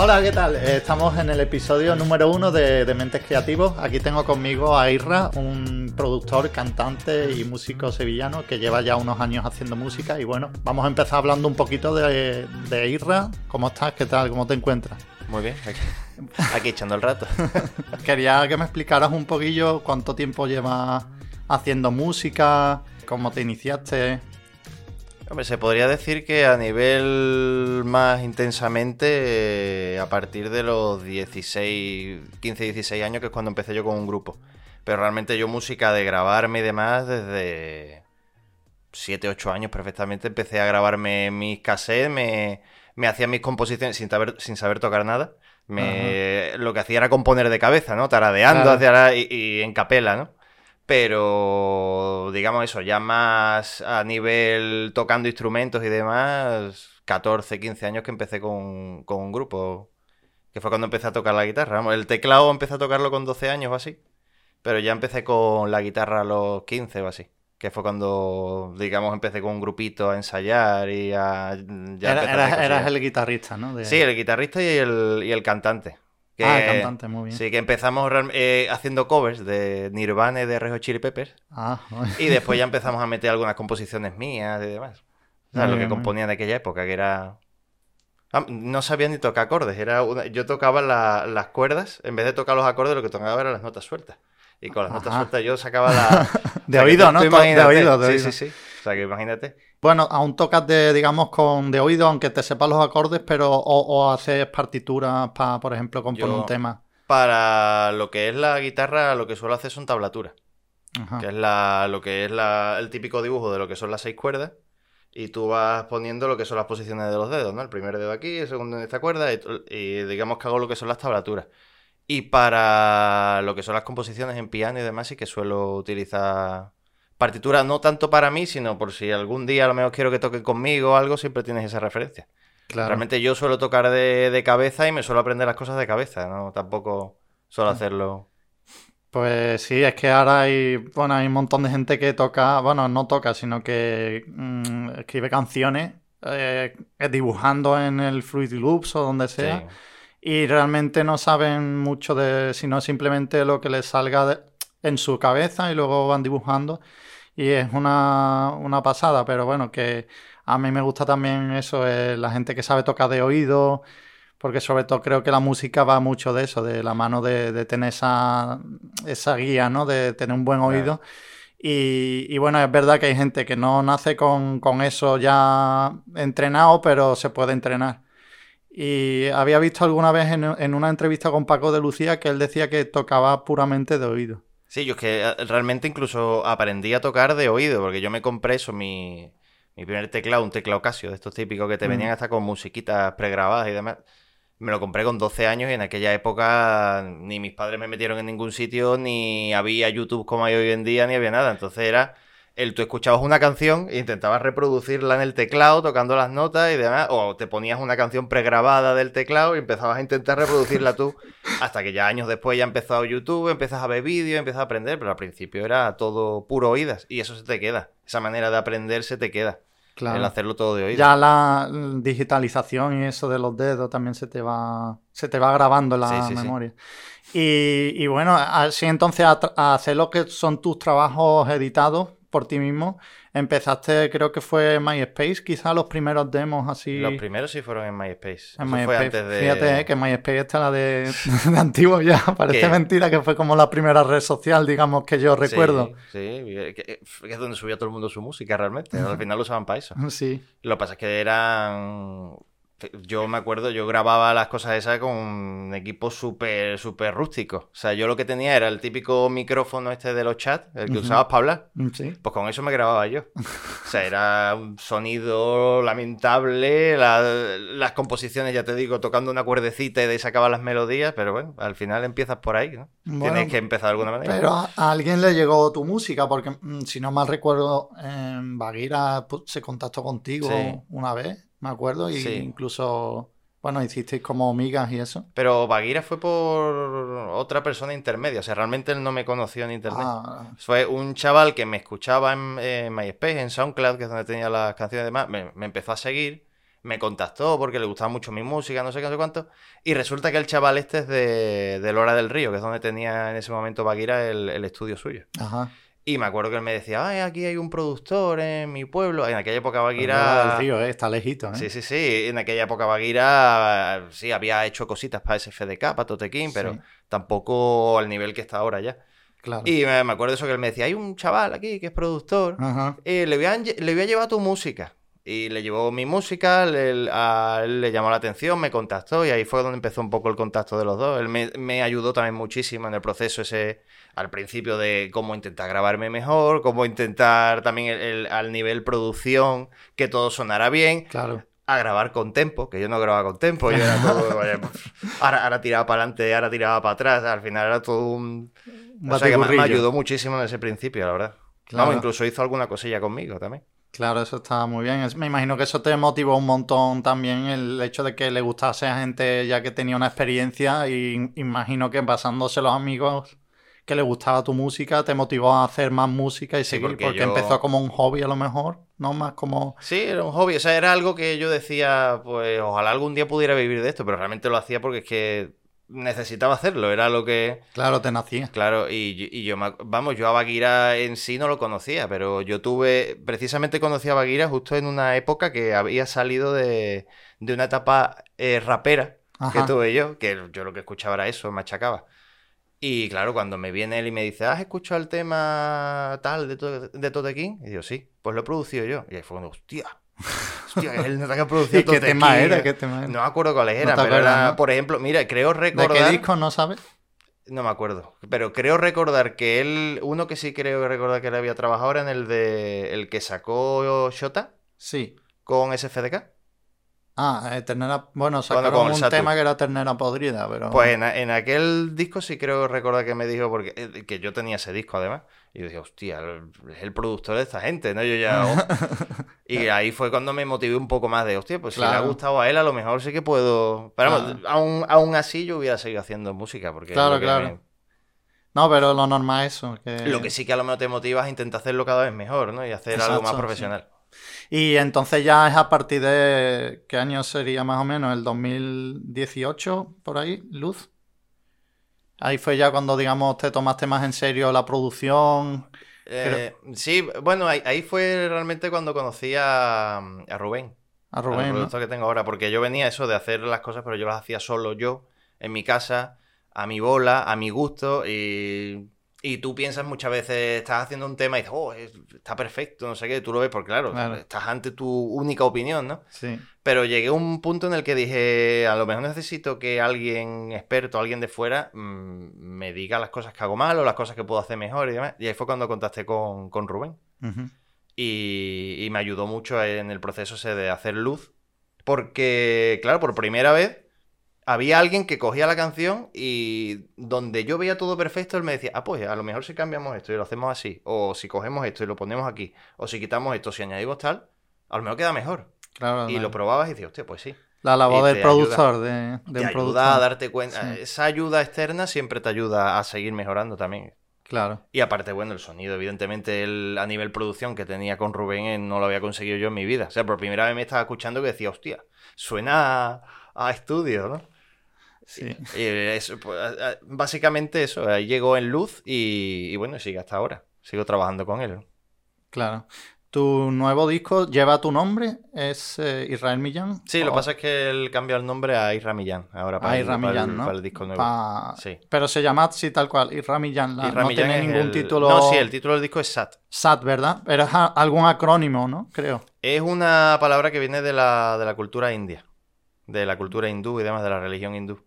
Hola, ¿qué tal? Eh, Estamos en el episodio número uno de, de Mentes Creativos. Aquí tengo conmigo a Irra, un productor, cantante y músico sevillano que lleva ya unos años haciendo música. Y bueno, vamos a empezar hablando un poquito de, de Irra. ¿Cómo estás? ¿Qué tal? ¿Cómo te encuentras? Muy bien, aquí, aquí echando el rato. Quería que me explicaras un poquillo cuánto tiempo llevas haciendo música, cómo te iniciaste. Hombre, se podría decir que a nivel más intensamente eh, a partir de los 16, 15, 16 años, que es cuando empecé yo con un grupo. Pero realmente yo música de grabarme y demás desde 7, 8 años perfectamente. Empecé a grabarme mis cassettes, me, me hacía mis composiciones sin saber, sin saber tocar nada. Me, lo que hacía era componer de cabeza, ¿no? Taradeando Claro. hacia la- y, y en capela, ¿no? Pero, digamos eso, ya más a nivel tocando instrumentos y demás, 14, 15 años que empecé con, con un grupo, que fue cuando empecé a tocar la guitarra. El teclado empecé a tocarlo con 12 años o así, pero ya empecé con la guitarra a los 15 o así. Que fue cuando, digamos, empecé con un grupito a ensayar y a... ya Era- a eras, el guitarrista, ¿no? De- Sí, el guitarrista y el, y el cantante. Que- Ah, el cantante, muy bien. Sí, que empezamos eh, haciendo covers de Nirvana y de Red Hot Chili Peppers. Ah, Y después ya empezamos a meter algunas composiciones mías y demás. O sea, Muy lo bien, que componía en aquella época, que era... Ah, no sabía ni tocar acordes. Era una- Yo tocaba la- las cuerdas, en vez de tocar los acordes, lo que tocaba eran las notas sueltas. Y con las notas sueltas yo sacaba la... De o sea, que oído, ¿no? de oído, de sí, oído. sí, sí. O sea, que imagínate. Bueno, aún tocas de, digamos, con de oído, aunque te sepas los acordes, pero o, o haces partituras para, por ejemplo, componer Yo- un tema. Para lo que es la guitarra, lo que suelo hacer son tablaturas. Ajá. que es la, lo que es la, el típico dibujo de lo que son las seis cuerdas. Y tú vas poniendo lo que son las posiciones de los dedos, ¿no? El primer dedo aquí, el segundo en esta cuerda, y, y digamos que hago lo que son las tablaturas. Y para lo que son las composiciones en piano y demás, sí que suelo utilizar partituras, no tanto para mí, sino por si algún día a lo mejor quiero que toquen conmigo o algo, siempre tienes esa referencia. Claro. Realmente yo suelo tocar de, de cabeza y me suelo aprender las cosas de cabeza, ¿no? Tampoco suelo hacerlo. Pues sí, es que ahora hay, bueno, hay un montón de gente que toca, bueno, no toca, sino que mm, escribe canciones eh, dibujando en el Fruity Loops o donde sea. Sí. y realmente no saben mucho de, sino simplemente lo que les salga de- en su cabeza y luego van dibujando y es una, una pasada, pero bueno, que a mí me gusta también eso, eh, la gente que sabe tocar de oído, porque sobre todo creo que la música va mucho de eso, de la mano de, de tener esa, esa guía, ¿no? De tener un buen Claro. oído. Y, y bueno, es verdad que hay gente que no nace con, con eso ya entrenado, pero se puede entrenar. Y había visto alguna vez en, en una entrevista con Paco de Lucía que él decía que tocaba puramente de oído. Sí, yo es que eh, realmente incluso aprendí a tocar de oído, porque yo me compré eso, mi, mi primer teclado, un teclado Casio, de estos típicos que te Mm. venían hasta con musiquitas pregrabadas y demás. Me lo compré con 12 años y en aquella época ni mis padres me metieron en ningún sitio, ni había YouTube como hay hoy en día, ni había nada. Entonces era el tú escuchabas una canción e intentabas reproducirla en el teclado tocando las notas y demás, o te ponías una canción pregrabada del teclado y empezabas a intentar reproducirla tú, hasta que ya años después ya empezó YouTube, empiezas a ver vídeos, empiezas a aprender, pero al principio era todo puro oídas y eso se te queda, esa manera de aprender se te queda, el hacerlo todo de oídas. Ya la digitalización y eso de los dedos también se te va, se te va grabando en la Sí, sí, sí. memoria. Y, y bueno, así entonces a hacer lo que son tus trabajos editados por ti mismo, empezaste, creo que fue MySpace, quizá los primeros demos así. Los primeros sí fueron en MySpace. en Eso fue MySpace. antes de... Fíjate eh, que MySpace está la de, de antiguo ya, parece ¿Qué? mentira que fue como la primera red social, digamos, que yo Sí, recuerdo. Sí, que, que es donde subía todo el mundo su música realmente. Al final lo usaban para eso. Sí. Lo que pasa es que eran. Yo me acuerdo, yo grababa las cosas esas con un equipo súper, súper rústico. O sea, yo lo que tenía era el típico micrófono este de los chats, el que usabas para hablar. Sí. Pues con eso me grababa yo. O sea, era un sonido lamentable, la- las composiciones, ya te digo, tocando una cuerdecita y de ahí sacaba las melodías, pero bueno, al final empiezas por ahí, ¿no? Bueno, Tienes que empezar de alguna manera. Pero a, a alguien le llegó tu música, porque mm, si no mal recuerdo, en Baguira pu- se contactó contigo Sí. una vez, me acuerdo, y Sí. incluso, bueno, hicisteis como migas y eso. Pero Baguira fue por otra persona intermedia, o sea, realmente él no me conoció en internet. Ah, Fue un chaval que me escuchaba en, en MySpace, en SoundCloud, que es donde tenía las canciones y demás, me, me empezó a seguir, me contactó porque le gustaba mucho mi música, no sé qué, no sé cuánto. Y resulta que el chaval este es de, de Lora del Río, que es donde tenía en ese momento Baguira el, el estudio suyo. Ajá. Y me acuerdo que él me decía, ay, aquí hay un productor en mi pueblo. En aquella época Baguira... Lora del Río, eh, está lejito, ¿eh? Sí, sí, sí. En aquella época Baguira sí había hecho cositas para SFDK, para Totequín, pero Sí. tampoco al nivel que está ahora ya. Claro. Y me, me acuerdo eso que él me decía, hay un chaval aquí que es productor, Ajá. eh, le, voy a, le voy a llevar tu música. Y le llevó mi música, le- a él le llamó la atención, me contactó y ahí fue donde empezó un poco el contacto de los dos. Él me, me ayudó también muchísimo en el proceso ese, al principio de cómo intentar grabarme mejor, cómo intentar también el- el- al nivel producción, que todo sonara bien Claro. a grabar con tempo, que yo no grababa con tempo, yo era todo, vaya, ahora, ahora tiraba para adelante, ahora tiraba para atrás, al final era todo un... Un O sea que me, ayudó muchísimo en ese principio, la verdad. Claro. Vamos, incluso hizo alguna cosilla conmigo también. Claro, eso está muy bien. Es- Me imagino que eso te motivó un montón también el hecho de que le gustase a gente ya que tenía una experiencia y imagino que basándose los amigos que le gustaba tu música te motivó a hacer más música y Sí, seguir porque porque, yo- empezó como un hobby a lo mejor, no más como Sí, era un hobby, o sea, era algo que yo decía, pues ojalá algún día pudiera vivir de esto, pero realmente lo hacía porque es que necesitaba hacerlo, era lo que... claro, te nacía. Claro, y, y yo, me vamos, yo a Baguira en sí no lo conocía, pero yo tuve, precisamente conocí a Baguira justo en una época que había salido de, de una etapa eh, rapera que tuve yo, que yo lo que escuchaba era eso, machacaba. Y claro, cuando me viene él y me dice, ¿has escuchado el tema tal de, To- de Totequín? Y digo, sí, pues lo he producido yo. Y ahí fue cuando, hostia, hostia, que ¿Y qué tema era? ¿Qué tema era? No me acuerdo No pero acuerdas, era, ¿no? por ejemplo, mira, creo ¿De recordar... qué disco no sabes? No me acuerdo. Pero creo recordar que él. Uno que sí creo recordar que él había trabajado era en el de. El que sacó Shota Sí. con SFDK. Ah, eh, ternera, bueno, sacaron el un tema que era ternera podrida, pero Pues en, en aquel disco sí creo recordar que me dijo. Porque eh, que yo tenía ese disco además. Y yo decía, hostia, es el productor de esta gente, ¿no? Yo ya. oh. Y ahí fue cuando me motivé un poco más de, hostia, pues si le ha gustado a él, a lo mejor sí que puedo. Pero vamos, aún, aún así yo hubiera seguido haciendo música. Porque Claro, claro. me- No, pero lo normal es eso. Que... Lo que sí que a lo mejor te motiva es intentar hacerlo cada vez mejor, ¿no? Y hacer algo más sí. profesional. Y entonces ya es a partir de... ¿Qué año sería más o menos? ¿El 2018 por ahí? ¿Luz? Ahí fue ya cuando, digamos, te tomaste más en serio la producción. Eh, sí, bueno, ahí, ahí fue realmente cuando conocí a, a Rubén, A Rubén, ¿no? productor que tengo ahora, porque yo venía eso de hacer las cosas, pero yo las hacía solo yo, en mi casa, a mi bola, a mi gusto, y, y tú piensas muchas veces, estás haciendo un tema y dices, oh, es- está perfecto, no sé qué, tú lo ves, porque claro, Claro. estás ante tu única opinión, ¿no? Sí. Pero llegué a un punto en el que dije, a lo mejor necesito que alguien experto, alguien de fuera, mm, me diga las cosas que hago mal o las cosas que puedo hacer mejor y demás. Y ahí fue cuando contacté con, con Rubén. Y, y me ayudó mucho en el proceso ese de hacer luz. Porque, claro, por primera vez había alguien que cogía la canción y donde yo veía todo perfecto, él me decía, ah, pues a lo mejor si cambiamos esto y lo hacemos así, o si cogemos esto y lo ponemos aquí, o si quitamos esto, si añadimos tal, a lo mejor queda mejor. Claro, Y lo probabas y dices, hostia, pues sí. la labor del productor, de, de Te un ayuda productor. a darte cuenta. Sí. Esa ayuda externa siempre te ayuda a seguir mejorando también. Claro. Y aparte, bueno, el sonido, evidentemente, el, a nivel producción que tenía con Rubén eh, no lo había conseguido yo en mi vida. O sea, por primera vez me estaba escuchando que decía, hostia, suena a, a estudio, ¿no? Sí. Y eso, pues, a- a- básicamente eso, llegó en luz y, y bueno, sigue hasta ahora. Sigo trabajando con él. Claro. Tu nuevo disco lleva tu nombre, es eh, Israel Millán. Sí, lo que pasa es que él cambió el nombre a Isra Millán, ahora para, Ah, el, para el- Millán, ¿no? para el disco nuevo. Pa- Sí. Pero se llama así tal cual, Isra Millán. la- no Millán tiene ningún el- título No, sí, el título del disco es Sat. SAT, ¿verdad? Pero es a- algún acrónimo, ¿no? Creo. Es una palabra que viene de la, de la cultura india, de la cultura hindú y demás, de la religión hindú,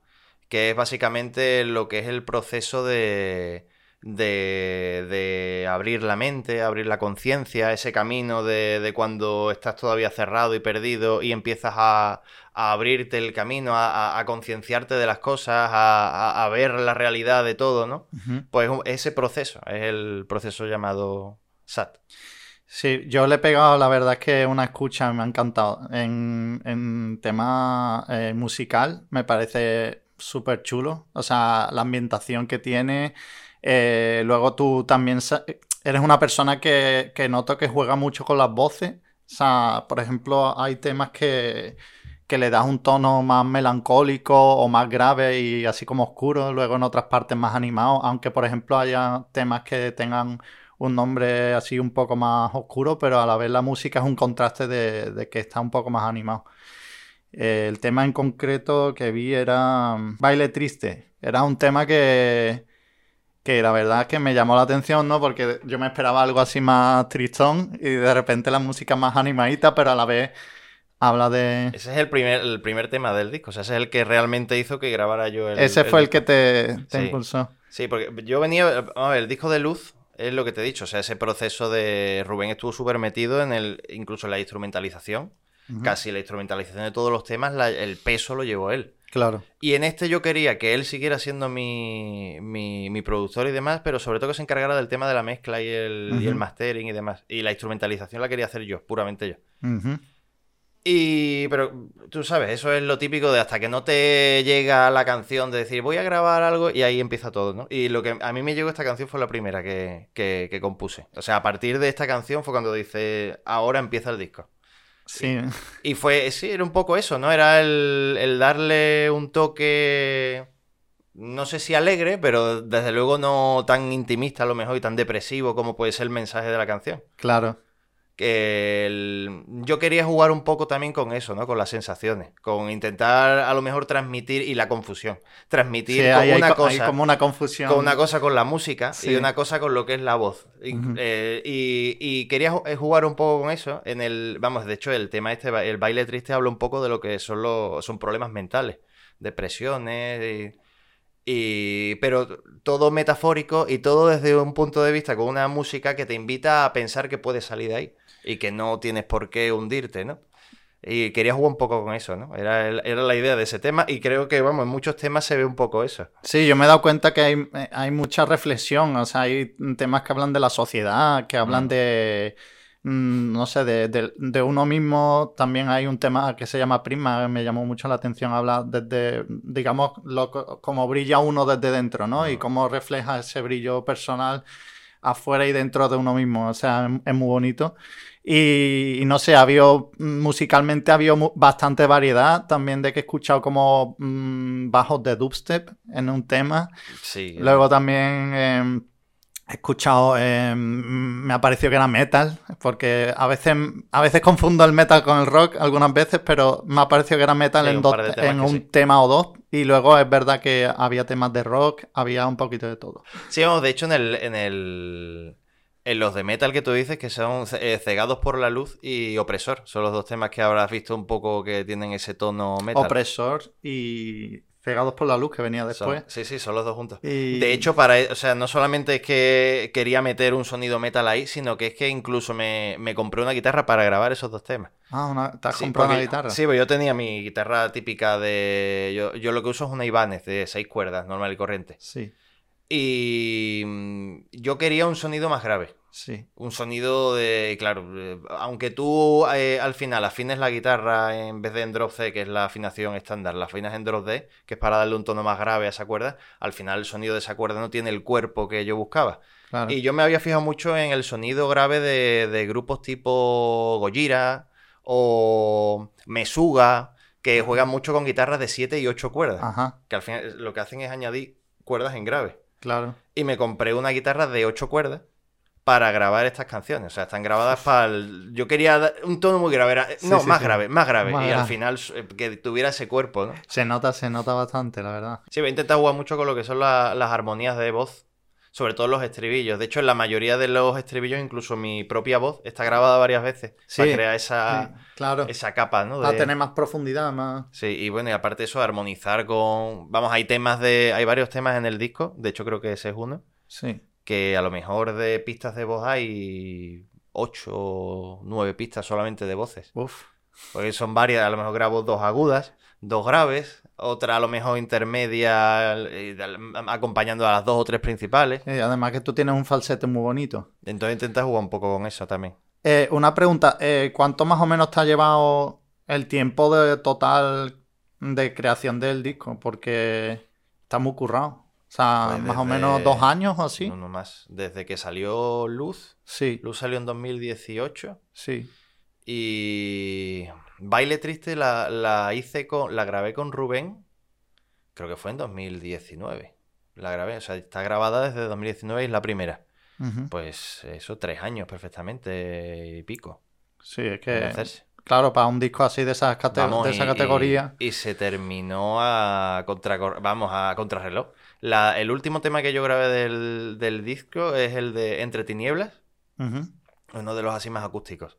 que es básicamente lo que es el proceso de, de, de abrir la mente, abrir la conciencia, ese camino de, de cuando estás todavía cerrado y perdido y empiezas a, a abrirte el camino, a, a- a concienciarte de las cosas, a, ver la realidad de todo, ¿no? Pues ese proceso es el proceso llamado SAT. Sí, yo le he pegado, la verdad es que una escucha me ha encantado. En, en tema eh, musical me parece súper chulo. O sea, la ambientación que tiene. Eh, luego tú también eres una persona que, que noto que juega mucho con las voces. O sea, por ejemplo, hay temas que, que le das un tono más melancólico o más grave y así como oscuro, luego en otras partes más animado, aunque por ejemplo haya temas que tengan un nombre así un poco más oscuro, pero a la vez la música es un contraste de, que está un poco más animado. Eh, el tema en concreto que vi era mm, Baile Triste. Era un tema que, que la verdad es que me llamó la atención, ¿no? Porque yo me esperaba algo así más tristón y de repente la música más animadita, pero a la vez habla de... Ese es el primer, el primer tema del disco, o sea, ese es el que realmente hizo que grabara yo el... Ese fue el, que te, impulsó. Sí, porque yo venía, a ver, el disco de Luz es lo que te he dicho, o sea, ese proceso de Rubén estuvo súper metido en el, incluso en la instrumentalización, casi la instrumentalización de todos los temas, el peso lo llevó él. Claro. Y en este yo quería que él siguiera siendo mi, mi, productor y demás, pero sobre todo que se encargara del tema de la mezcla y el, y el mastering y demás. Y la instrumentalización la quería hacer yo, puramente yo. Y, pero tú sabes, eso es lo típico de hasta que no te llega la canción de decir voy a grabar algo y ahí empieza todo, ¿no? Y lo que a mí me llegó esta canción fue la primera que, que, que compuse. O sea, a partir de esta canción fue cuando dice ahora empieza el disco. Sí. Y, fue, sí, era un poco eso, ¿no? Era el, darle un toque, no sé si alegre, pero desde luego no tan intimista a lo mejor y tan depresivo como puede ser el mensaje de la canción. Claro yo quería jugar un poco también con eso, ¿no? Con las sensaciones, con intentar a lo mejor transmitir y la confusión, transmitir una cosa, como una confusión, con una cosa con la música y una cosa con lo que es la voz. Eh, y, quería eh, jugar un poco con eso. En el, vamos, de hecho el tema este, el baile triste habla un poco de lo que son los, son problemas mentales, depresiones. Y, pero todo metafórico y todo desde un punto de vista con una música que te invita a pensar que puedes salir de ahí y que no tienes por qué hundirte, ¿no? Y quería jugar un poco con eso, ¿no? Era, era la idea de ese tema y creo que, vamos, en muchos temas se ve un poco eso. Sí, yo me he dado cuenta que hay, hay mucha reflexión, o sea, hay temas que hablan de la sociedad, que hablan mm. de, mm, no sé, de, de, uno mismo. También hay un tema que se llama Prima, me llamó mucho la atención, habla desde, digamos, lo, como brilla uno desde dentro, ¿no? Y mm. cómo refleja ese brillo personal afuera y dentro de uno mismo, o sea, es muy bonito. Y, no sé, había musicalmente había bastante variedad también de que he escuchado como mm, bajos de dubstep en un tema. Sí. Luego también em, he escuchado, em, me ha parecido que era metal, porque a veces, a veces confundo el metal con el rock algunas veces, pero me ha parecido que era metal en, en un tema o dos. Y luego es verdad que había temas de rock, había un poquito de todo. Sí, vamos, de hecho en el, en el en los de metal que tú dices, que son eh, cegados por la luz y opresor, son los dos temas que habrás visto un poco que tienen ese tono metal. Opresor y cegados por la luz que venía después. sí, sí, son los dos juntos. De hecho, para, o sea, no solamente es que quería meter un sonido metal ahí, sino que es que incluso me, compré una guitarra para grabar esos dos temas. Ah, una, ¿te has comprado una guitarra? Sí, pues yo tenía mi guitarra típica de... Yo, yo lo que uso es una Ibanez de seis cuerdas, normal y corriente. Sí. Y mm, yo quería un sonido más grave. Sí. Un sonido de, claro, eh, aunque tú eh, al final afines la guitarra en vez de en drop C, que es la afinación estándar, la afinas en drop D, que es para darle un tono más grave a esa cuerda, al final el sonido de esa cuerda no tiene el cuerpo que yo buscaba. Y yo me había fijado mucho en el sonido grave de, grupos tipo Gojira o Mesuga, que juegan mucho con guitarras de 7 y 8 cuerdas. Que al final lo que hacen es añadir cuerdas en grave. Claro. Y me compré una guitarra de 8 cuerdas para grabar estas canciones. O sea, están grabadas para Yo quería un tono muy grave. no, más grave, más grave. y al final eh, que tuviera ese cuerpo, ¿no? Se nota, se nota bastante, la verdad. Sí, voy a intentar jugar mucho con lo que son las armonías de voz. Sobre todo los estribillos. De hecho, en la mayoría de los estribillos, incluso mi propia voz está grabada varias veces. para crear esa, claro. esa capa, ¿no? Para tener más profundidad, más. Sí, y bueno, y aparte eso, armonizar con. Vamos, hay temas de. Hay varios temas en el disco. De hecho, creo que ese es uno. Sí que a lo mejor de pistas de voz hay ocho o nueve pistas solamente de voces. Uf. Porque son varias, a lo mejor grabo dos agudas, dos graves, otra a lo mejor intermedia, eh, acompañando a las dos o tres principales. Y además que tú tienes un falsete muy bonito. Entonces intentas jugar un poco con eso también. Eh, una pregunta, eh, ¿cuánto más o menos te ha llevado el tiempo de total de creación del disco? Porque está muy currado. O sea, pues más o menos dos años o así. No, no más. Desde que salió Luz. Sí. Luz salió en 2018. Sí. Y Baile Triste la, la hice con, la grabé con Rubén, creo que fue en 2019. La grabé, o sea, está grabada desde 2019 y es la primera. Pues eso, tres años perfectamente y pico. Sí, es que, claro, para un disco así de, esas cate- Vamos, de esa y- categoría. Y, y se terminó a contra, vamos, a contrarreloj. La, el último tema que yo grabé del, del disco es el de Entre Tinieblas, uno de los así más acústicos.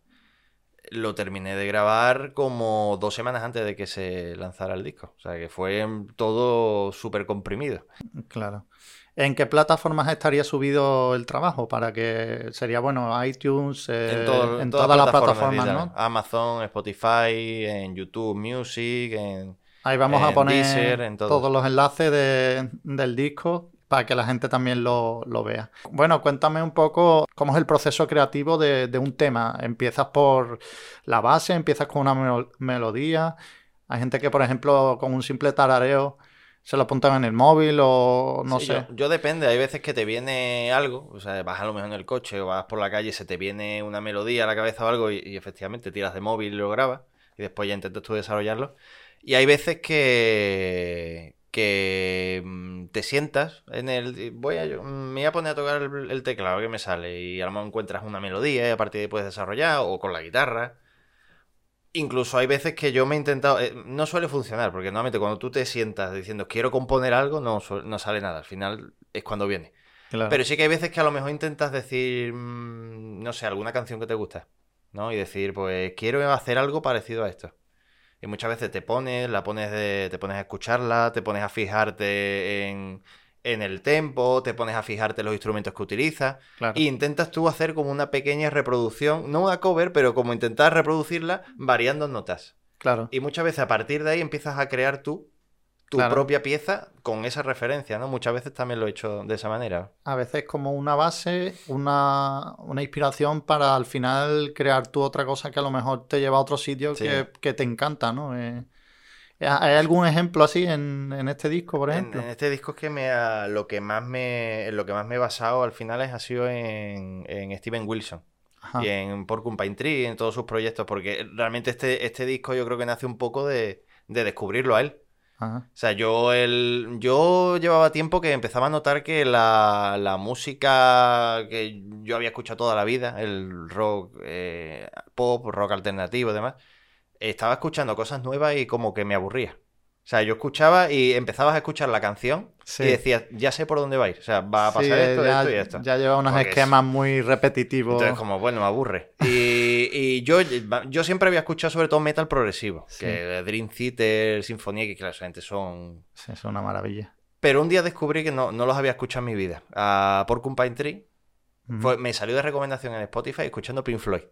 Lo terminé de grabar como dos semanas antes de que se lanzara el disco. O sea que fue todo súper comprimido. Claro. ¿En qué plataformas estaría subido el trabajo? Para que sería, bueno, iTunes, eh, en, todo- en todas todas las plataformas. ¿no? Amazon, Spotify, en YouTube Music, en... Ahí vamos a poner Deezer, todos los enlaces de- del disco para que la gente también lo, lo vea. Bueno, cuéntame un poco cómo es el proceso creativo de, de un tema. ¿Empiezas por la base? ¿Empiezas con una melo- melodía? Hay gente que, por ejemplo, con un simple tarareo se lo apuntan en el móvil o no Sí, sé. Yo, yo depende, hay veces que te viene algo, o sea, vas a lo mejor en el coche o vas por la calle y se te viene una melodía a la cabeza o algo y, y efectivamente tiras de móvil y lo grabas y después ya intentas tú desarrollarlo. Y hay veces que, que mm, te sientas en el... Voy a, yo- me voy a poner a tocar el, el teclado que me sale y a lo mejor encuentras una melodía y a partir de ahí puedes desarrollar o con la guitarra. Incluso hay veces que yo me he intentado. eh, no suele funcionar, porque normalmente cuando tú te sientas diciendo quiero componer algo, no, no sale nada. Al final es cuando viene. Claro. Pero sí que hay veces que a lo mejor intentas decir, mm, no sé, alguna canción que te gusta, ¿no? Y decir, pues quiero hacer algo parecido a esto. Y muchas veces te pones, la pones de, te pones a escucharla, te pones a fijarte en, en el tempo, te pones a fijarte en los instrumentos que utilizas. Claro. Y intentas tú hacer como una pequeña reproducción, no una cover, pero como intentar reproducirla variando notas. Claro. Y muchas veces a partir de ahí empiezas a crear tú tu Claro. propia pieza con esa referencia, ¿no? Muchas veces también lo he hecho de esa manera. A veces como una base, una, una inspiración para al final crear tú otra cosa que a lo mejor te lleva a otro sitio Sí. que, que te encanta, ¿no? Eh, ¿Hay algún ejemplo así en, en este disco, por ejemplo? en este disco es que me ha- lo que más me lo que más me he basado al final es, ha sido en, en Steven Wilson Ajá. y en Porcupine Tree, en todos sus proyectos, porque realmente este, este disco yo creo que nace un poco de, de descubrirlo a él. Ajá. O sea, yo, el, yo llevaba tiempo que empezaba a notar que la, la música que yo había escuchado toda la vida, el rock eh, pop, rock alternativo y demás, estaba escuchando cosas nuevas y como que me aburría. O sea, yo escuchaba y empezabas a escuchar la canción Sí. y decías, ya sé por dónde va a ir. O sea, va a Sí, pasar esto, ya, esto y esto. ya lleva unos Porque es- esquemas muy repetitivos. Entonces, como, bueno, me aburre. Y, y yo, yo siempre había escuchado sobre todo metal progresivo, Sí. que Dream Theater, Sinfonía, que claro, gente son Sí, es una maravilla. pero un día descubrí que no, no los había escuchado en mi vida. A Porcupine Tree Fue- me salió de recomendación en Spotify escuchando Pink Floyd.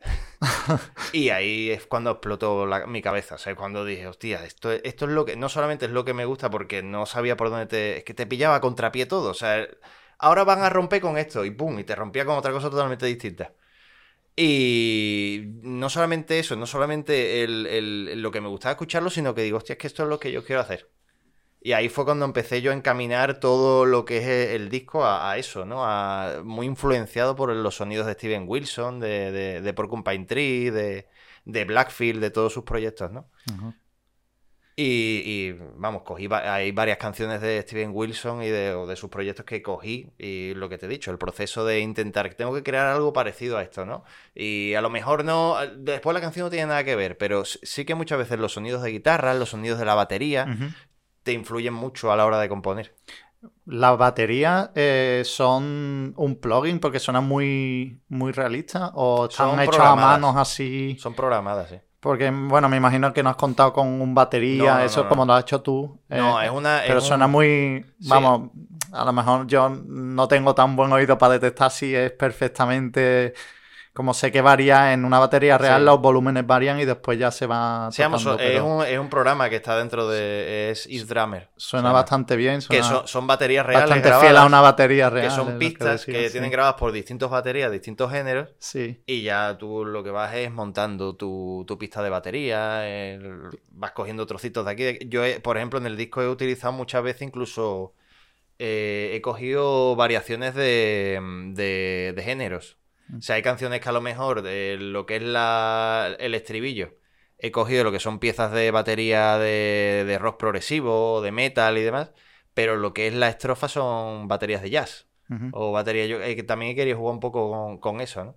y ahí es cuando explotó la- mi cabeza. O sea, cuando dije, hostia, esto, es- esto es lo que. No solamente es lo que me gusta porque no sabía por dónde te. Es que te pillaba contrapié todo. O sea, ahora van a romper con esto y pum, y te rompía con otra cosa totalmente distinta. Y no solamente eso, no solamente el- el- lo que me gustaba escucharlo, sino que digo, hostia, es que esto es lo que yo quiero hacer. Y ahí fue cuando empecé yo a encaminar todo lo que es e, el disco a, a eso, ¿no? A- muy influenciado por los sonidos de Steven Wilson, de, de, de Porcupine Tree, de, de Blackfield, de todos sus proyectos, ¿no? Y, y, vamos, cogí, va- hay varias canciones de Steven Wilson y de, o de sus proyectos que cogí y lo que te he dicho, el proceso de intentar, tengo que crear algo parecido a esto, ¿no? Y a lo mejor no, después la canción no tiene nada que ver, pero sí- que muchas veces los sonidos de guitarra, los sonidos de la batería. Te influyen mucho a la hora de componer. Las baterías eh, son un plugin porque suenan muy, muy realistas o están Son hechos a manos así. Son programadas, sí. Porque, bueno, me imagino que no has contado con un batería, No, no, eso no, es como no. lo has hecho tú. No, eh, es una. Pero es suena un- muy. Sí. Vamos, a lo mejor yo no tengo tan buen oído para detectar si es perfectamente. Como sé que varía en una batería real, Sí. los volúmenes varían y después ya se va. Tocando, es, pero un, es un programa que está dentro de. Es East Drummer. Suena bastante bien, Que son, son baterías reales. bastante grabadas, fiel a una batería real. Que son pistas que, decía, sí. tienen grabadas por distintas baterías, distintos géneros. Sí, Y ya tú lo que vas es montando tu, tu pista de batería, el- vas cogiendo trocitos de aquí. Yo, he- por ejemplo, en el disco he utilizado muchas veces incluso, eh, he cogido variaciones de, de, de géneros. O sea, hay canciones que a lo mejor de lo que es la, el estribillo he cogido lo que son piezas de batería de, de rock progresivo, de metal y demás, pero lo que es la estrofa son baterías de jazz. O baterías... Yo eh, también he querido jugar un poco con, con eso, ¿no?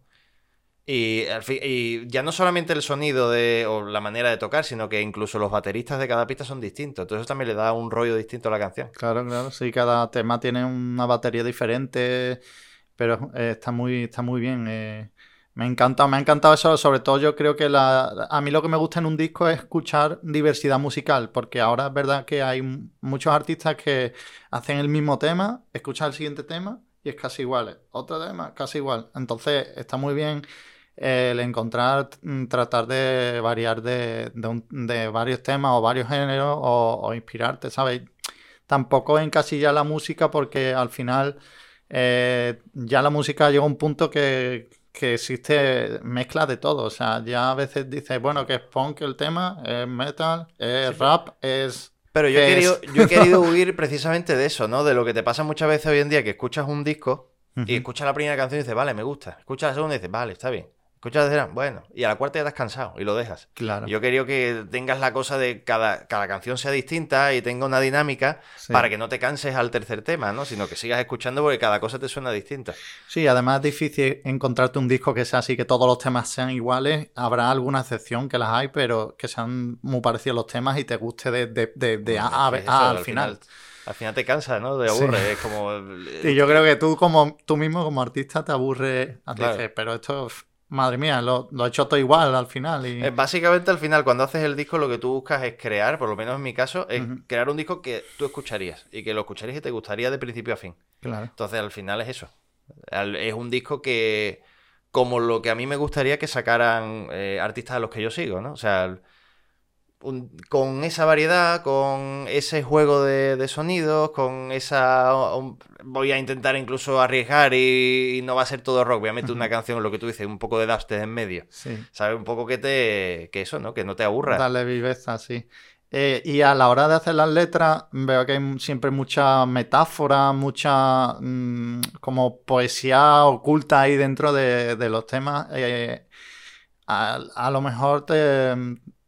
Y, al fin, y, ya no solamente el sonido de, o la manera de tocar, sino que incluso los bateristas de cada pista son distintos. Entonces eso también le da un rollo distinto a la canción. Claro, claro. Sí, cada tema tiene una batería diferente, pero eh, está, muy, está muy bien. Eh, me encanta, me ha encantado eso, sobre todo yo creo que la, a mí lo que me gusta en un disco es escuchar diversidad musical, porque ahora es verdad que hay muchos artistas que hacen el mismo tema, escuchan el siguiente tema y es casi igual, otro tema casi igual. Entonces está muy bien el encontrar, mm, tratar de variar de, varios temas o varios géneros o, inspirarte, ¿sabes? Tampoco encasillar la música porque al final eh, ya la música llega a un punto que que existe mezcla de todo. O sea, ya a veces dices, bueno, que es punk el tema, es metal, es rap, es... Pero yo he, querido, yo he querido huir precisamente de eso, ¿no? De lo que te pasa muchas veces hoy en día, que escuchas un disco y escuchas la primera canción y dices, vale, me gusta. Escuchas la segunda y dices, vale, está bien. Escuchas bueno, y a la cuarta ya estás cansado y lo dejas. Claro. Yo quería que tengas la cosa de cada, cada canción sea distinta y tenga una dinámica para que no te canses al tercer tema, ¿no? Sino que sigas escuchando porque cada cosa te suena distinta. Sí, además es difícil encontrarte un disco que sea así, que todos los temas sean iguales. Habrá alguna excepción que las hay, pero que sean muy parecidos los temas y te guste de, de, de, A, a, al, final. al final te cansa, ¿no? De aburre. Es como. Y yo creo que tú como tú mismo como artista te aburre. Dices, pero esto madre mía, lo, lo, he hecho todo igual al final. Y... Básicamente al final, cuando haces el disco, lo que tú buscas es crear, por lo menos en mi caso, es crear un disco que tú escucharías y que lo escucharías y te gustaría de principio a fin. Claro. Entonces al final es eso. Es un disco que, como lo que a mí me gustaría que sacaran eh, artistas a los que yo sigo, ¿no? O sea, con esa variedad, con ese juego de, sonidos, con esa... voy a intentar incluso arriesgar y, no va a ser todo rock. Voy a meter una canción, lo que tú dices, un poco de dubstep en medio. Sí. ¿Sabes? Un poco que te... que eso, ¿no? Que no te aburra. Darle viveza, sí. Eh, y a la hora de hacer las letras, veo que hay siempre mucha metáfora, mucha mm, como poesía oculta ahí dentro de, los temas. Eh, a, lo mejor te,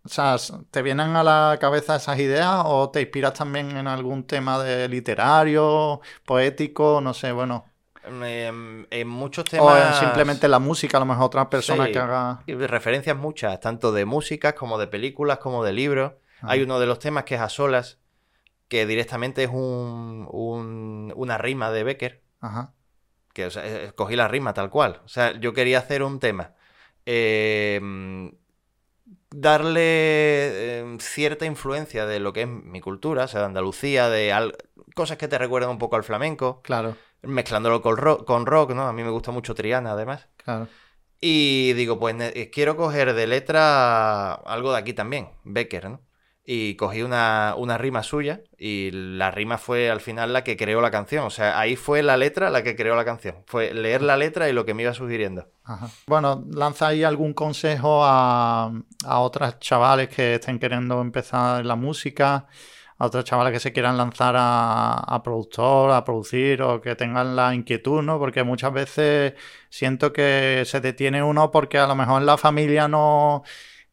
o sea, ¿te vienen a la cabeza esas ideas o te inspiras también en algún tema de literario, poético, no sé, bueno? En, muchos temas. O simplemente la música, a lo mejor otra persona que haga. Referencias muchas, tanto de músicas como de películas, como de libros. Ah. Hay uno de los temas que es a solas, que directamente es un, una rima de Becker. Ajá. Que o sea, cogí la rima tal cual. O sea, yo quería hacer un tema. Eh, darle em, cierta influencia de lo que es mi cultura, o sea, de Andalucía, de cosas que te recuerdan un poco al flamenco. Claro. Mezclándolo con rock, con rock, ¿no? A mí me gusta mucho Triana, además. Claro. Y digo, pues quiero coger de letra algo de aquí también, Becker, ¿no? Y cogí una, rima suya y la rima fue al final la que creó la canción. O sea, ahí fue la letra la que creó la canción. Fue leer la letra y lo que me iba sugiriendo. Bueno, lanza ahí algún consejo a, a otras chavales que estén queriendo empezar la música, a otras chavales que se quieran lanzar a, a productor, a producir o que tengan la inquietud, ¿no? Porque muchas veces siento que se detiene uno porque a lo mejor la familia no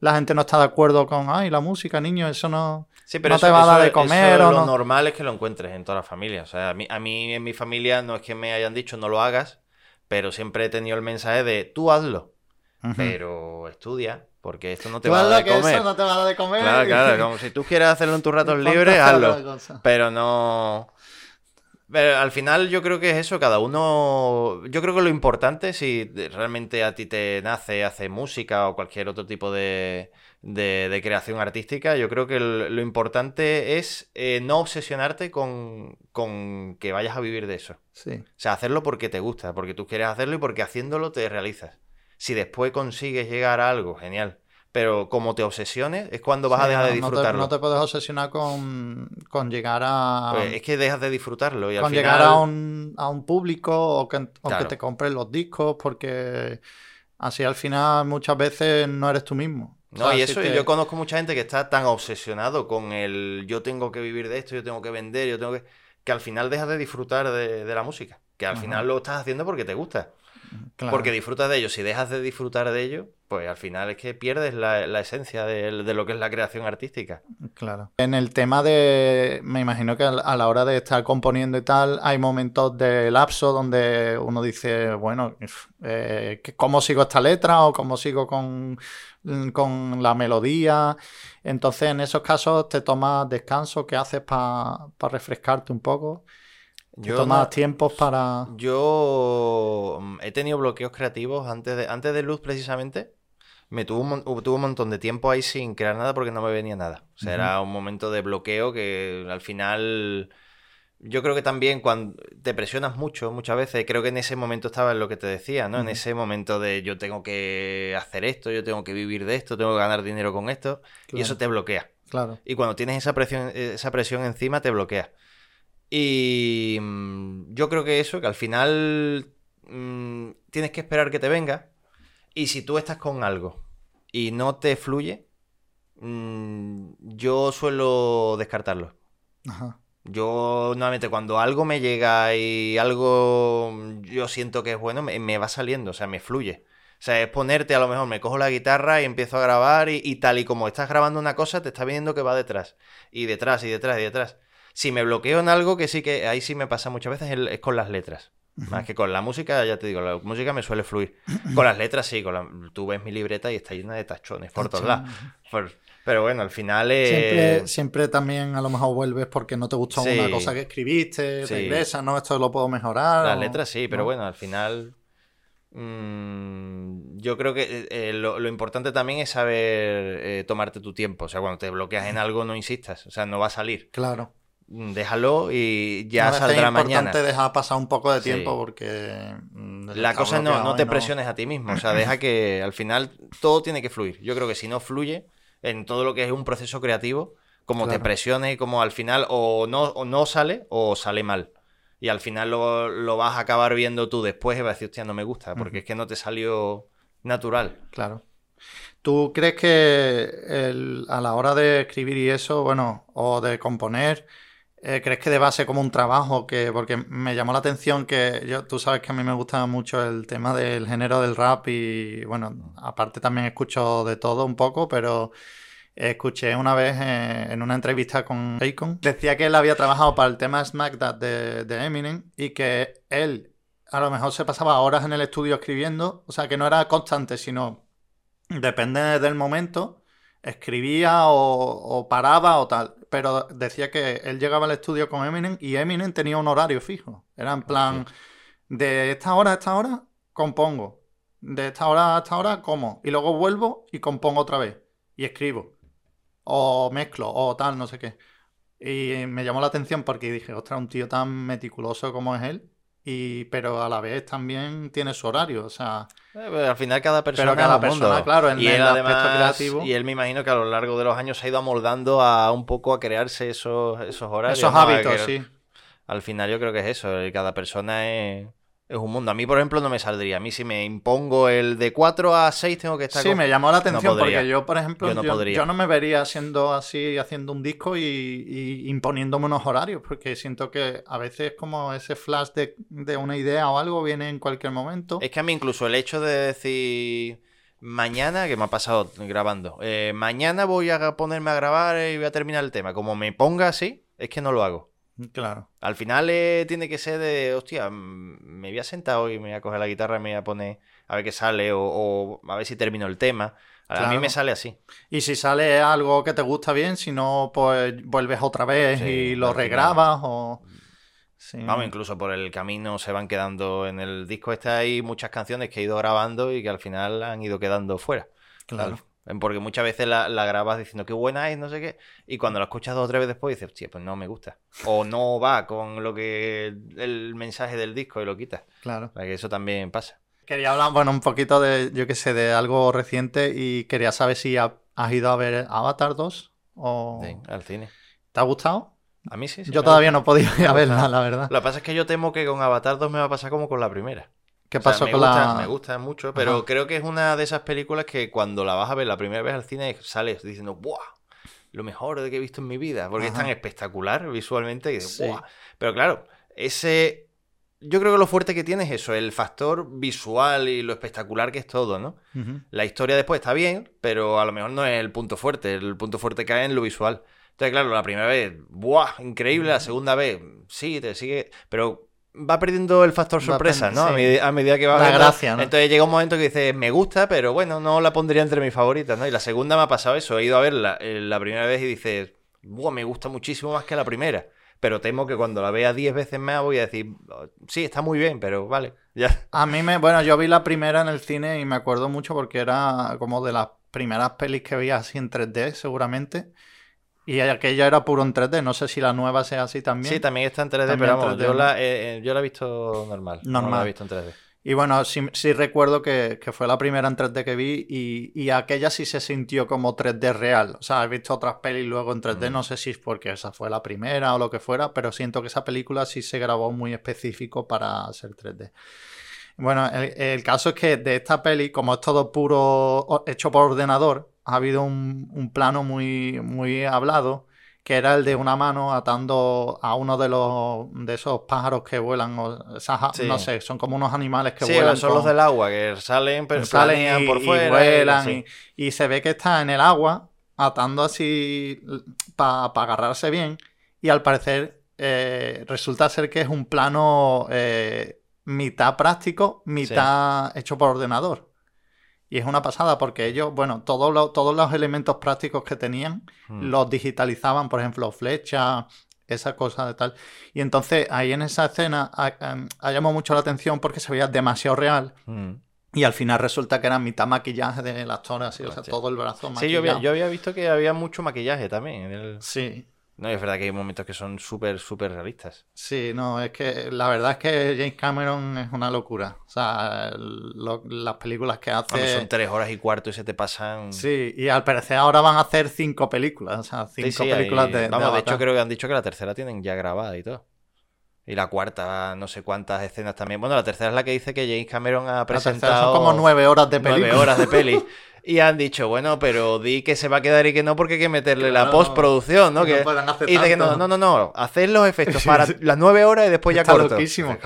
la gente no está de acuerdo con, ay, la música, niño, eso no, sí, pero te va a dar de comer. o lo normal es que lo encuentres en toda la familia. O sea, a mí, a mí en mi familia no es que me hayan dicho no lo hagas, pero siempre he tenido el mensaje de tú hazlo, pero estudia, porque esto no te va a dar de comer. Eso no te va a dar de comer. Claro, claro, como si tú quieres hacerlo en tus ratos libres, hazlo. Pero no. Pero al final yo creo que es eso, cada uno... Yo creo que lo importante, si realmente a ti te nace hacer música o cualquier otro tipo de, de, creación artística, yo creo que lo importante es eh, no obsesionarte con, con, que vayas a vivir de eso. Sí. O sea, hacerlo porque te gusta, porque tú quieres hacerlo y porque haciéndolo te realizas. Si después consigues llegar a algo, genial pero como te obsesiones es cuando vas a dejar de disfrutarlo. No te, puedes obsesionar con, llegar a... Pues es que dejas de disfrutarlo y con llegar a un, a un público o que, te compres los discos porque así al final muchas veces no eres tú mismo. No, y eso, yo conozco mucha gente que está tan obsesionado con el yo tengo que vivir de esto, yo tengo que vender, yo tengo que... que al final dejas de disfrutar de, la música, que al final lo estás haciendo porque te gusta. Porque disfrutas de ello. Si dejas de disfrutar de ello, pues al final es que pierdes la, esencia de, lo que es la creación artística. Claro. En el tema de, me imagino que a la hora de estar componiendo y tal, hay momentos de lapso donde uno dice, bueno, eh, ¿cómo sigo esta letra o cómo sigo con, con la melodía? Entonces, en esos casos, te tomas descanso, ¿qué haces para refrescarte un poco? Yo tomas tiempos para. Yo mm, he tenido bloqueos creativos antes de, antes de Luz, precisamente. Me tuvo un, tuvo un montón de tiempo ahí sin crear nada porque no me venía nada. O sea, era un momento de bloqueo que al final. Yo creo que también cuando te presionas mucho, muchas veces, creo que en ese momento estaba en lo que te decía, ¿no? En ese momento de yo tengo que hacer esto, yo tengo que vivir de esto, tengo que ganar dinero con esto, y eso te bloquea. Claro. Y cuando tienes esa presión, esa presión encima, te bloquea. Y mm, yo creo que eso, que al final mm, tienes que esperar que te venga. Y si tú estás con algo y no te fluye, mm, yo suelo descartarlo. Yo normalmente cuando algo me llega y algo yo siento que es bueno, me, va saliendo, o sea, me fluye. O sea, es ponerte, a lo mejor me cojo la guitarra y empiezo a grabar y, y, tal y como estás grabando una cosa, te está viendo que va detrás. Y detrás, y detrás, y detrás. Si me bloqueo en algo, que sí que ahí sí me pasa muchas veces, es con las letras. Más que con la música, ya te digo, la música me suele fluir. Con las letras sí, con tú ves mi libreta y está llena de tachones por todos lados. Pero bueno, al final siempre, siempre, también a lo mejor vuelves porque no te gustó una cosa que escribiste, regresas, no, esto lo puedo mejorar. Las letras sí, pero bueno, al final mm, yo creo que eh, eh, lo, importante también es saber eh, tomarte tu tiempo. O sea, cuando te bloqueas en algo, no insistas. O sea, no va a salir. Claro déjalo y ya saldrá mañana. Es importante dejar pasar un poco de tiempo porque... Mm, La cosa no, no te presiones a ti mismo, o sea, deja que al final todo tiene que fluir. Yo creo que si no fluye en todo lo que es un proceso creativo, como te presiones y como al final o no, no sale o sale mal. Y al final lo, vas a acabar viendo tú después y vas a decir, hostia, no me gusta, porque es que no te salió natural. Claro. ¿Tú crees que a la hora de escribir y eso, bueno, o de componer, ¿Crees que de base como un trabajo? que Porque me llamó la atención que yo, tú sabes que a mí me gusta mucho el tema del género del rap y bueno, aparte también escucho de todo un poco, pero escuché una vez eh, en una entrevista con Akon, decía que él había trabajado para el tema Smack de, de Eminem y que él a lo mejor se pasaba horas en el estudio escribiendo, o sea que no era constante, sino depende del momento, escribía o paraba o tal pero decía que él llegaba al estudio con Eminem y Eminem tenía un horario fijo. Era en plan, de esta hora a esta hora compongo, de esta hora a esta hora como, y luego vuelvo y compongo otra vez, y escribo, o mezclo, o tal, no sé qué. Y me llamó la atención porque dije, ostras, un tío tan meticuloso como es él, y pero a la vez también tiene su horario, o sea... Eh, pues, al final cada persona cada persona, claro, en y el aspecto creativo... Y él me imagino que a lo largo de los años se ha ido amoldando a un poco a crearse esos, esos horarios. Esos hábitos, sí. Al final yo creo que es eso, cada persona es es un mundo. A mí, por ejemplo, no me saldría. A mí, si me impongo el de 4 a 6, tengo que estar. Sí, me llamó la atención porque yo, por ejemplo, yo no, me vería siendo así, haciendo un disco y, imponiéndome unos horarios, porque siento que a veces, como ese flash de, una idea o algo viene en cualquier momento. Es que a mí, incluso el hecho de decir. Mañana, que me ha pasado grabando, eh, mañana voy a ponerme a grabar y voy a terminar el tema. Como me ponga así, es que no lo hago. Claro. Al final eh, tiene que ser de, hostia, me voy a sentar hoy, me voy a coger la guitarra y me voy a poner a ver qué sale o, a ver si termino el tema. A mí me sale así. Y si sale algo que te gusta bien, si no, pues vuelves otra vez y lo regrabas o... Vamos, incluso por el camino se van quedando en el disco este hay muchas canciones que he ido grabando y que al final han ido quedando fuera. Claro. Porque muchas veces la, grabas diciendo qué buena es, no sé qué, y cuando la escuchas dos o tres veces después dices, hostia, pues no me gusta. O no va con lo que el mensaje del disco y lo quitas. Claro. que eso también pasa. Quería hablar, bueno, un poquito de, yo qué sé, de algo reciente y quería saber si has ido a ver Avatar 2 o... Sí, al cine. ¿Te ha gustado? A mí sí. sí yo todavía no he podido ir a verla, la verdad. Lo que pasa es que yo temo que con Avatar 2 me va a pasar como con la primera. ¿Qué pasó con la.? Me gusta mucho, pero creo que es una de esas películas que cuando la vas a ver la primera vez al cine sales diciendo, ¡buah! Lo mejor de que he visto en mi vida. Porque es tan espectacular visualmente. Que, Pero claro, ese yo creo que lo fuerte que tiene es eso, el factor visual y lo espectacular que es todo, ¿no? La historia después está bien, pero a lo mejor no es el punto fuerte. El punto fuerte cae en lo visual. Entonces, claro, la primera vez, ¡buah! Increíble. La segunda vez, sí, te sigue. Pero va perdiendo el factor sorpresa, ¿no? A, medida que va La gracia, ¿no? Entonces llega un momento que dices, me gusta, pero bueno, no la pondría entre mis favoritas, ¿no? Y la segunda me ha pasado eso. He ido a verla eh, la primera vez y dices, ¡buah! Me gusta muchísimo más que la primera pero temo que cuando la vea 10 veces más voy a decir, sí, está muy bien, pero vale, ya. A mí me, bueno, yo vi la primera en el cine y me acuerdo mucho porque era como de las primeras pelis que veía así en 3D, seguramente. Y aquella era puro en 3D, no sé si la nueva sea así también. Sí, también está en 3D, pero vamos, yo, la, eh, eh, yo la he visto normal. Normal. No la he visto en 3D. Y bueno, sí, sí recuerdo que, fue la primera en 3D que vi y, aquella sí se sintió como 3D real. O sea, he visto otras pelis luego en 3D, no sé si es porque esa fue la primera o lo que fuera, pero siento que esa película sí se grabó muy específico para ser 3D. Bueno, el, caso es que de esta peli, como es todo puro hecho por ordenador, ha habido un, un plano muy, muy hablado que era el de una mano atando a uno de los de esos pájaros que vuelan, o, no sé, son como unos animales que vuelan. son los del agua, que salen, pero salen por fuera. Y vuelan, y, se ve que está en el agua, atando así para agarrarse bien, y al parecer eh, resulta ser que es un plano eh, mitad práctico, mitad hecho por ordenador. Y es una pasada porque ellos, bueno, todos los, todos los elementos prácticos que tenían hmm. los digitalizaban, por ejemplo, flechas, esa cosa de tal. Y entonces ahí en esa escena em, ha, llamado mucho la atención porque se veía demasiado real. Hmm. Y al final resulta que era mitad maquillaje del actor, así, o sea, todo el brazo maquillado. Sí, yo había, yo había, visto que había mucho maquillaje también. En el... Sí, no, es verdad que hay momentos que son súper, súper realistas. Sí, no, es que la verdad es que James Cameron es una locura. O sea, las películas que hace... son tres horas y cuarto y se te pasan... Sí, y al parecer ahora van a hacer cinco películas. O sea, cinco películas de... Vamos, de, hecho creo que han dicho que la tercera tienen ya grabada y todo. Y la cuarta, no sé cuántas escenas también. Bueno, la tercera es la que dice que James Cameron ha presentado... son como nueve horas de peli. Nueve horas de peli. Y han dicho, bueno, pero di que se va a quedar y que no porque hay que meterle la postproducción, ¿no? Que, y de que no, no, no, no, hacer los efectos para las nueve horas y después ya Está loquísimo.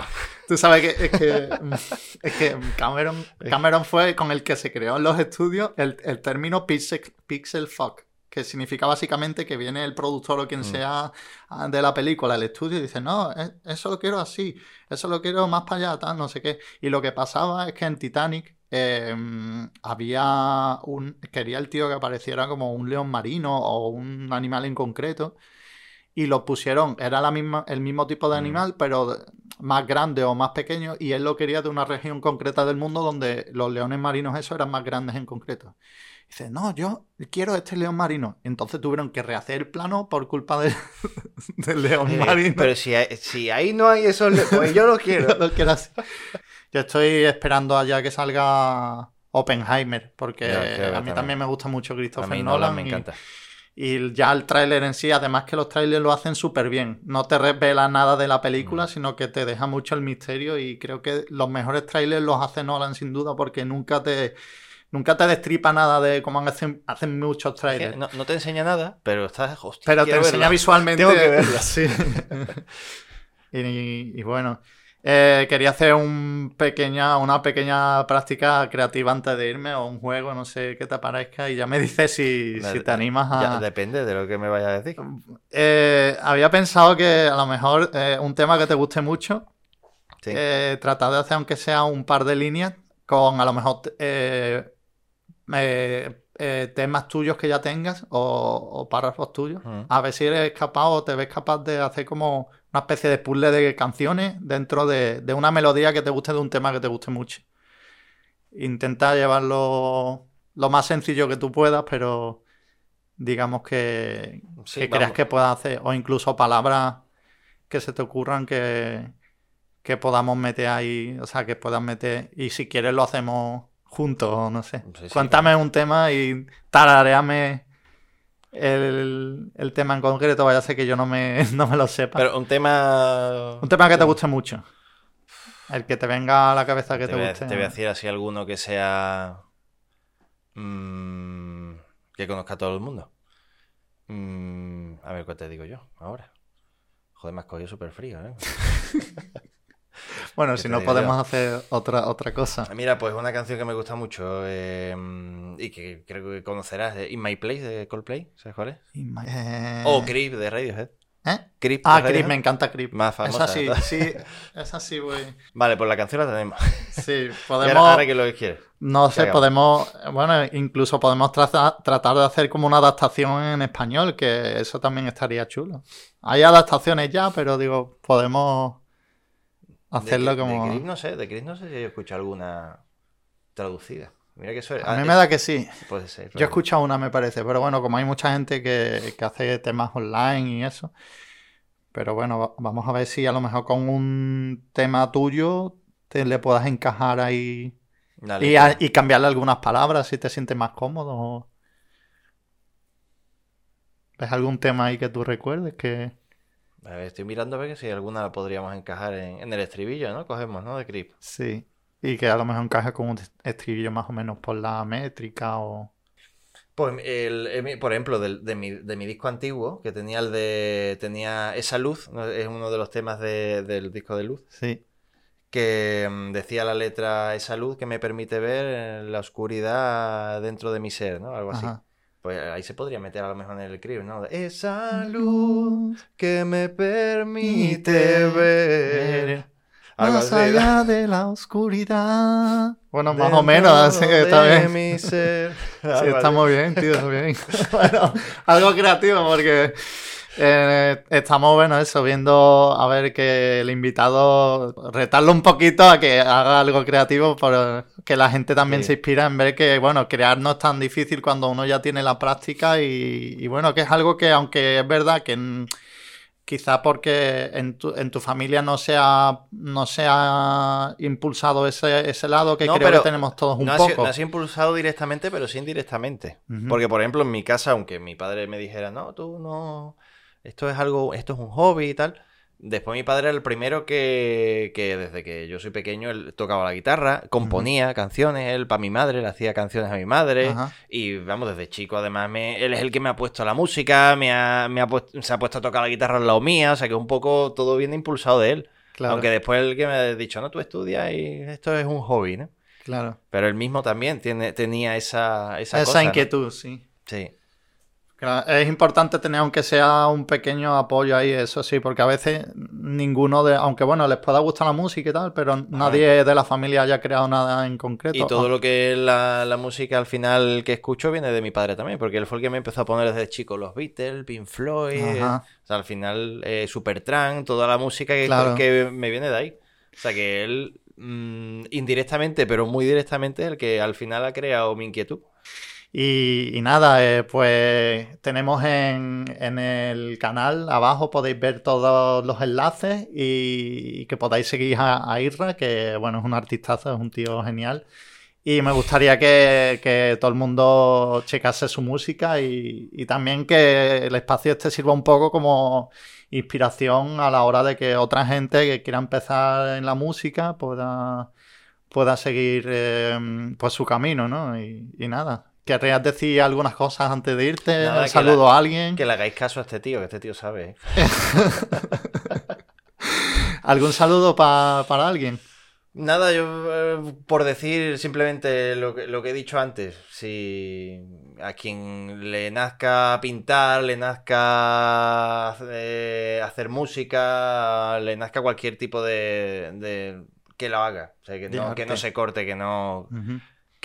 Tú sabes que es que, es que Cameron, Cameron fue con el que se creó en los estudios el, el término pixel, pixel fuck que significa básicamente que viene el productor o quien mm. sea ah, de la película al estudio y dice, no, e, eso lo quiero así, eso lo quiero más para allá, tal, no sé qué. Y lo que pasaba es que en Titanic Em, había un. Quería el tío que apareciera como un león marino o un animal en concreto. Y lo pusieron, era la misma, el mismo tipo de mm. animal, pero más grande o más pequeño. Y él lo quería de una región concreta del mundo donde los leones marinos, esos eran más grandes en concreto. Dice, no, yo quiero este león marino. Entonces tuvieron que rehacer el plano por culpa de, del león eh, marino. Pero si, si ahí no hay esos pues yo lo quiero. lo quiero así. Yo estoy esperando allá que salga Oppenheimer, porque a mí también. me gusta mucho Christopher Nolan. me encanta. Y, ya el tráiler en sí, además que los trailers lo hacen súper bien. No te revela nada de la película, mm. sino que te deja mucho el misterio. Y creo que los mejores trailers los hace Nolan sin duda, porque nunca te nunca te destripa nada de cómo hacen, hacen muchos trailers. No, te enseña nada, pero estás hostia, Pero te enseña visualmente. Tengo que verla. Sí. y, bueno, eh, quería hacer un pequeña, una pequeña práctica creativa antes de irme o un juego, no sé qué te parezca, y ya me dices si, te animas a... depende de lo que me vayas a decir. Eh, había pensado que a lo mejor eh, un tema que te guste mucho, tratar de hacer aunque sea un par de líneas con a lo mejor temas tuyos que ya tengas o, párrafos tuyos, a ver si eres capaz o te ves capaz de hacer como una especie de puzzle de canciones dentro de, una melodía que te guste de un tema que te guste mucho. Intenta llevarlo lo más sencillo que tú puedas, pero digamos que, creas que puedas hacer, o incluso palabras que se te ocurran que, que podamos meter ahí, o sea, que puedas meter, y si quieres lo hacemos juntos, no sé. Cuéntame un tema y tarareame el, tema en concreto, vaya a ser que yo no me, no me lo sepa. Pero un tema. Un tema que te guste mucho. El que te venga a la cabeza que te, guste. Te voy a decir así alguno que sea. Mm, que conozca a todo el mundo. Mm, a ver cuál te digo yo ahora. Joder, me has cogido súper frío, ¿eh? Bueno, si no podemos hacer otra, otra cosa. Mira, pues una canción que me gusta mucho eh, y que creo que conocerás, In My Place de Coldplay, ¿sabes cuál es? Eh, O Creep de Radiohead. ¿Eh? Creep Ah, de Creep, Radiohead. me encanta Creep. Más famosa. Esa sí, sí, esa sí, güey. Vale, pues la canción la tenemos. Sí, podemos... ahora, ahora que lo quieres. No sé, podemos, bueno, incluso podemos traza- tratar de hacer como una adaptación en español, que eso también estaría chulo. Hay adaptaciones ya, pero digo, podemos hacerlo de, como... De Creep no sé, de Creep no sé si yo he escuchado alguna traducida. Mira que A ah, mí es- me da que sí. Puede ser. Yo he escuchado una, me parece, pero bueno, como hay mucha gente que, que hace temas online y eso. Pero bueno, va- vamos a ver si a lo mejor con un tema tuyo te le puedas encajar ahí y, a- y cambiarle algunas palabras si te sientes más cómodo. ¿Ves algún tema ahí que tú recuerdes que... A ver, estoy mirando a ver que si alguna la podríamos encajar en, en el estribillo, ¿no? Cogemos, ¿no? De Creep. Sí. Y que a lo mejor encaje con un estribillo más o menos por la métrica o... Pues, el- el mi- por ejemplo, del- de, mi, de mi disco antiguo, que tenía el de. tenía esa luz, es uno de los temas de- del disco de luz, Sí. que mm, decía la letra esa luz que me permite ver eh, la oscuridad dentro de mi ser, ¿no? Algo así. Pues ahí se podría meter a lo mejor en el crib, ¿no? Esa luz que me permite ver. Más allá de la oscuridad. Bueno, más o menos, así que está bien. mi ser. Sí, está muy bien, tío, está bien. bueno, algo creativo porque eh, estamos, bueno, eso, viendo a ver que el invitado, retarlo un poquito a que haga algo creativo, para que la gente también Sí. se inspira en ver que, bueno, crear no es tan difícil cuando uno ya tiene la práctica y, y bueno, que es algo que, aunque es verdad que... mm, Quizá porque en tu, en tu familia no se ha, no se ha impulsado ese, ese lado que No, creo pero que tenemos todos un no ha, sido, poco. no ha sido impulsado directamente, pero sí indirectamente. Porque, por ejemplo, en mi casa, aunque mi padre me dijera, no, tú no, esto es algo, esto es un hobby y tal. Después mi padre era el primero que, que desde que yo soy pequeño, él tocaba la guitarra, componía canciones, él para mi madre, le hacía canciones a mi madre. Ajá. Y vamos, desde chico además, me- él es el que me ha puesto a la música, me ha, me ha puesto, se ha puesto a tocar la guitarra al lado mía, o sea que un poco todo viene impulsado de él. Claro. Aunque después el que me ha dicho, no, tú estudias y esto es un hobby, ¿no? Claro. Pero él mismo también tiene, tenía esa, esa, Esa, cosa, ¿no? inquietud, sí. Sí. Es importante tener, aunque sea un pequeño apoyo ahí, eso sí, porque a veces ninguno de, aunque bueno, les pueda gustar la música y tal, pero nadie de la familia haya creado nada en concreto. Y todo lo que es la, la música al final que escucho viene de mi padre también, porque él fue el que me empezó a poner desde chico los Beatles, Pink Floyd, o sea, al final eh, Supertramp, toda la música que, Claro. que me viene de ahí. O sea, que él mm, indirectamente, pero muy directamente, el que al final ha creado mi inquietud. Y, nada, eh, pues tenemos en, en el canal abajo, podéis ver todos los enlaces y, que podáis seguir a, a Irra, que bueno, es un artistazo, es un tío genial. Y me gustaría que, que todo el mundo checase su música y, y también que el espacio este sirva un poco como inspiración a la hora de que otra gente que quiera empezar en la música pueda, pueda seguir eh, pues su camino, ¿no? Y nada. ¿Querrías decir algunas cosas antes de irte? Nada, ¿Un saludo la- a alguien? Que le hagáis caso a este tío, que este tío sabe. ¿Algún saludo pa- para alguien? Nada, yo eh, por decir simplemente lo que, lo que he dicho antes, si a quien le nazca pintar, le nazca eh, hacer música, le nazca cualquier tipo de, de- que lo haga, o sea, que no, que no se corte, que no.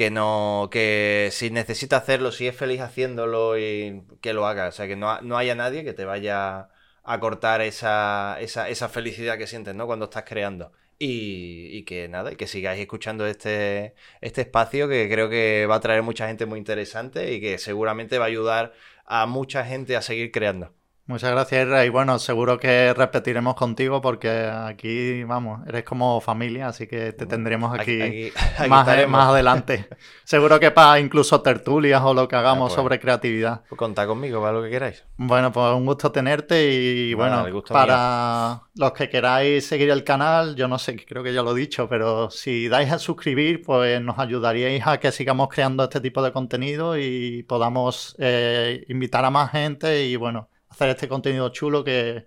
Que no, que si necesita hacerlo, si es feliz haciéndolo y que lo haga, o sea, que no, no haya nadie que te vaya a cortar esa, esa, esa felicidad que sientes, ¿no? Cuando estás creando. Y, y que nada, y que sigáis escuchando este, este espacio que creo que va a traer mucha gente muy interesante y que seguramente va a ayudar a mucha gente a seguir creando. Muchas gracias, Irra. Y bueno, seguro que repetiremos contigo porque aquí, vamos, eres como familia, así que te tendremos aquí, Aquí- aquí más, eh, más adelante. seguro que para incluso tertulias o lo que hagamos pues. sobre creatividad. Pues Contad conmigo para lo que queráis. Bueno, pues un gusto tenerte y bueno, para los que queráis seguir el canal, yo no sé, creo que ya lo he dicho, pero si dais a suscribir, pues nos ayudaríais a que sigamos creando este tipo de contenido y podamos eh, invitar a más gente y bueno, hacer este contenido chulo que,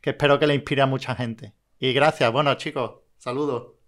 que espero que le inspire a mucha gente. Y gracias, bueno chicos, Saludos.